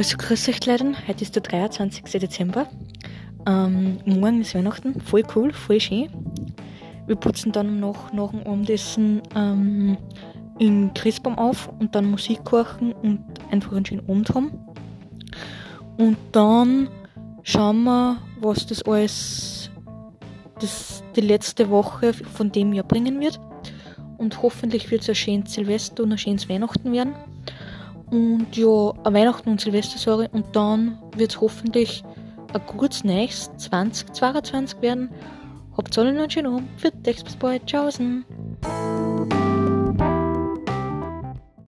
Also grüß euch Leute, heute ist der 23. Dezember. Ähm, morgen ist Weihnachten, voll cool, voll schön. Wir putzen dann noch nach dem Abendessen ähm, im Christbaum auf und dann Musik kochen und einfach einen schönen Abend haben. Und dann schauen wir, was das alles das die letzte Woche von dem Jahr bringen wird. Und hoffentlich wird es ein schönes Silvester und ein schönes Weihnachten werden. Und ja, Weihnachten und Silvester, sorry. Und dann wird es hoffentlich ein gutes neues 2022 werden. Habt alle noch einen schönen Abend. Für bis bald. Tschaußen.